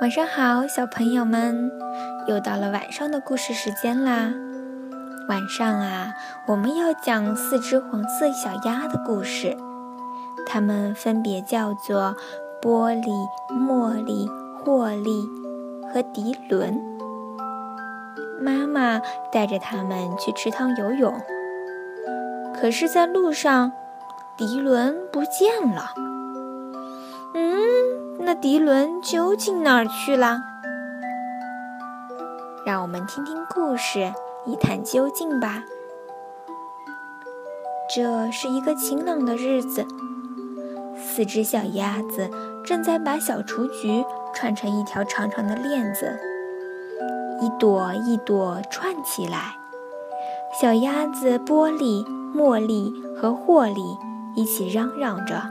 晚上好，小朋友们，又到了晚上的故事时间啦。晚上啊，我们要讲四只黄色小鸭的故事，它们分别叫做波利、茉莉、霍利和迪伦。妈妈带着它们去池塘游泳，可是，在路上，迪伦不见了。嗯。那迪伦究竟哪儿去了？让我们听听故事，一探究竟吧。这是一个晴朗的日子，四只小鸭子正在把小雏菊串成一条长长的链子，一朵一朵串起来。小鸭子波利、茉莉和霍利一起嚷嚷着。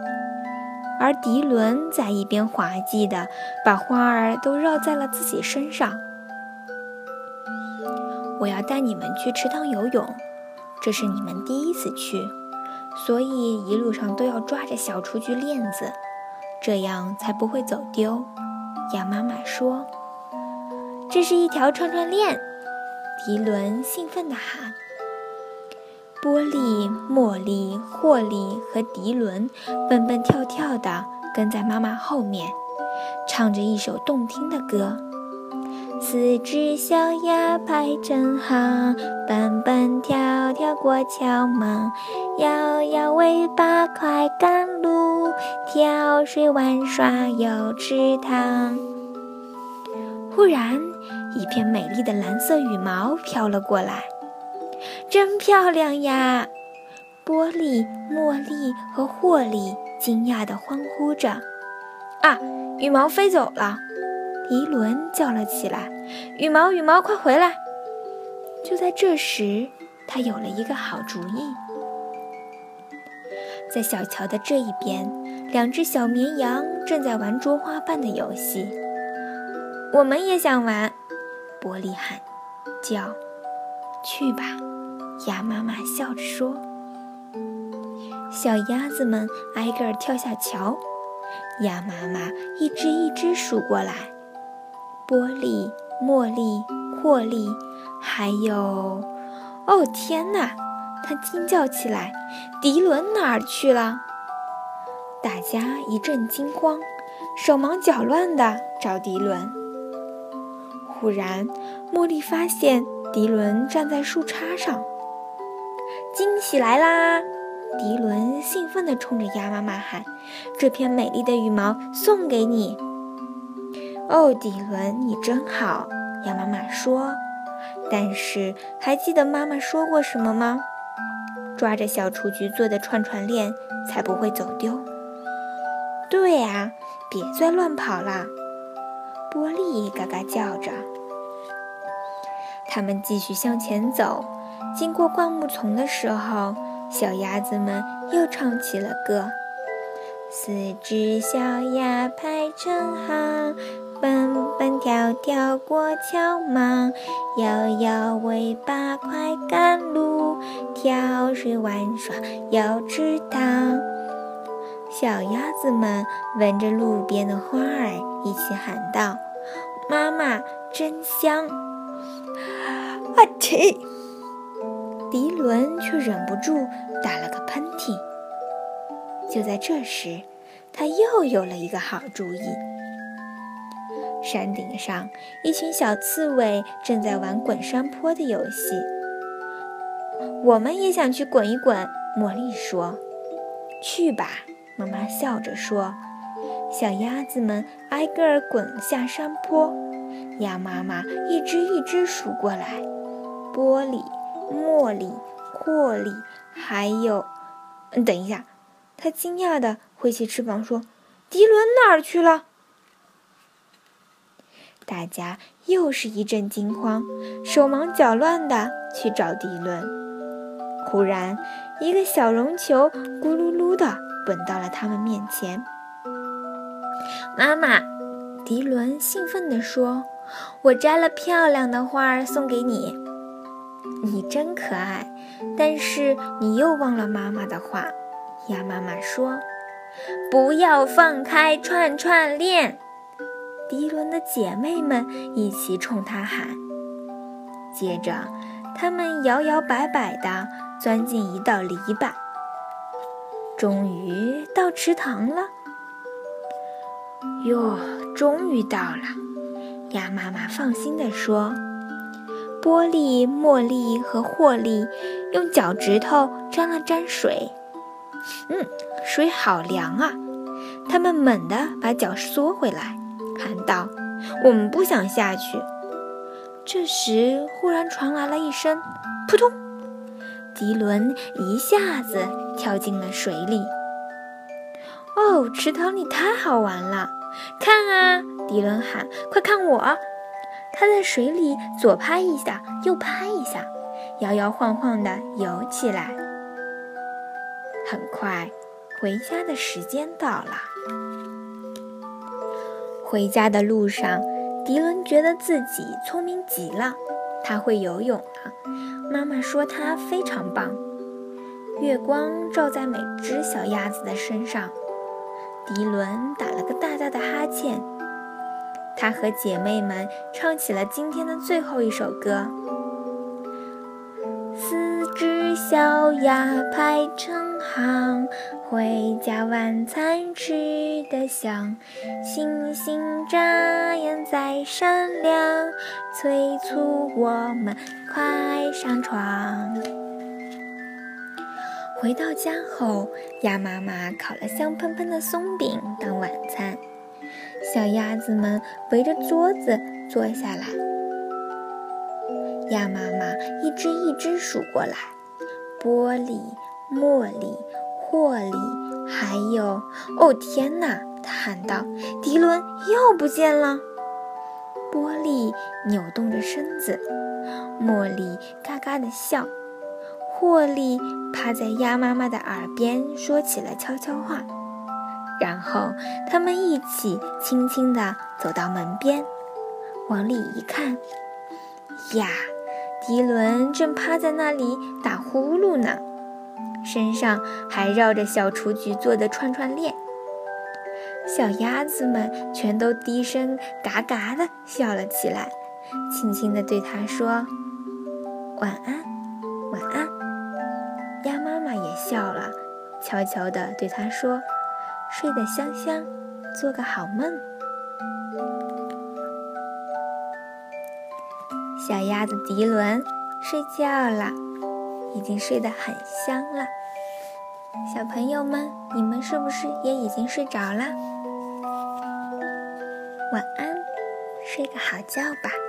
而迪伦在一边滑稽的把花儿都绕在了自己身上。我要带你们去池塘游泳，这是你们第一次去，所以一路上都要抓着小雏菊链子，这样才不会走丢。鸭妈妈说：“这是一条串串链。”迪伦兴奋地喊。波利、茉莉、霍利和迪伦蹦蹦跳跳地跟在妈妈后面，唱着一首动听的歌。四只小鸭排成行，蹦蹦跳跳过桥忙，摇摇尾巴快赶路，跳水玩耍游池塘。忽然，一片美丽的蓝色羽毛飘了过来。真漂亮呀！波利、茉莉和霍利惊讶地欢呼着。啊，羽毛飞走了！迪伦叫了起来：“羽毛，羽毛，快回来！”就在这时，他有了一个好主意。在小桥的这一边，两只小绵羊正在玩捉花瓣的游戏。我们也想玩，波利喊叫：“去吧！”鸭妈妈笑着说：“小鸭子们挨个儿跳下桥，鸭妈妈一只一只数过来。波利、茉莉、霍利，还有……哦，天哪！”它惊叫起来：“迪伦哪儿去了？”大家一阵惊慌，手忙脚乱地找迪伦。忽然，茉莉发现迪伦站在树杈上。惊喜来啦！迪伦兴奋地冲着鸭妈妈喊：“这片美丽的羽毛送给你！”哦，迪伦，你真好！鸭妈妈说。但是，还记得妈妈说过什么吗？抓着小雏菊做的串串链，才不会走丢。对啊，别再乱跑了！波利嘎嘎叫。他们继续向前走。经过灌木丛的时候，小鸭子们又唱起了歌。四只小鸭排成行，蹦蹦跳跳过桥忙，摇摇尾巴快赶路，跳水玩耍游池塘。小鸭子们闻着路边的花儿，一起喊道：“妈妈真香！”阿嚏！迪伦却忍不住打了个喷嚏。就在这时，他又有了一个好主意。山顶上，一群小刺猬正在玩滚山坡的游戏。我们也想去滚一滚，茉莉说。“去吧。”妈妈笑着说。小鸭子们挨个儿滚下山坡，鸭妈妈一只一只数过来。玻璃。茉莉、霍利，还有……嗯等一下，他惊讶地挥起翅膀说：“迪伦哪儿去了？”大家又是一阵惊慌，手忙脚乱地去找迪伦。忽然，一个小绒球咕噜噜地滚到了他们面前。妈妈，迪伦兴奋地说：“我摘了漂亮的花儿送给你。”你真可爱，但是你又忘了妈妈的话。鸭妈妈说：“不要放开串串链。”迪伦的姐妹们一起冲他喊。接着，他们摇摇摆摆地钻进一道篱笆，终于到池塘了。哟，终于到了！鸭妈妈放心地说。波利、茉莉和霍利用脚趾头沾了沾水，嗯，水好凉啊！他们猛地把脚缩回来，喊道：“我们不想下去。”这时，忽然传来了一声“扑通”，迪伦一下子跳进了水里。哦，池塘里太好玩了！看啊，迪伦喊：“快看我！”他在水里左拍一下，右拍一下，摇摇晃晃地游起来。很快，回家的时间到了。回家的路上，迪伦觉得自己聪明极了，他会游泳了。妈妈说他非常棒。月光照在每只小鸭子的身上，迪伦打了个大大的哈欠。她和姐妹们唱起了今天的最后一首歌。四只小鸭排成行，回家晚餐吃得香。星星眨眼在闪亮，催促我们快上床。回到家后，鸭妈妈烤了香喷喷的松饼当晚餐。小鸭子们围着桌子坐下来，鸭妈妈一只一只数过来：玻璃、茉莉、霍莉，还有……哦天哪！她喊道：“迪伦又不见了。”玻璃扭动着身子，茉莉嘎嘎地笑，霍利趴在鸭妈妈的耳边说起了悄悄话。然后他们一起轻轻地走到门边，往里一看，呀，迪伦正趴在那里打呼噜呢，身上还绕着小雏菊做的串串链。小鸭子们全都低声嘎嘎地笑了起来，轻轻地对他说：“晚安，晚安。”鸭妈妈也笑了，悄悄地对他说。睡得香香，做个好梦。小鸭子迪伦睡觉了，已经睡得很香了。小朋友们，你们是不是也已经睡着了？晚安，睡个好觉吧。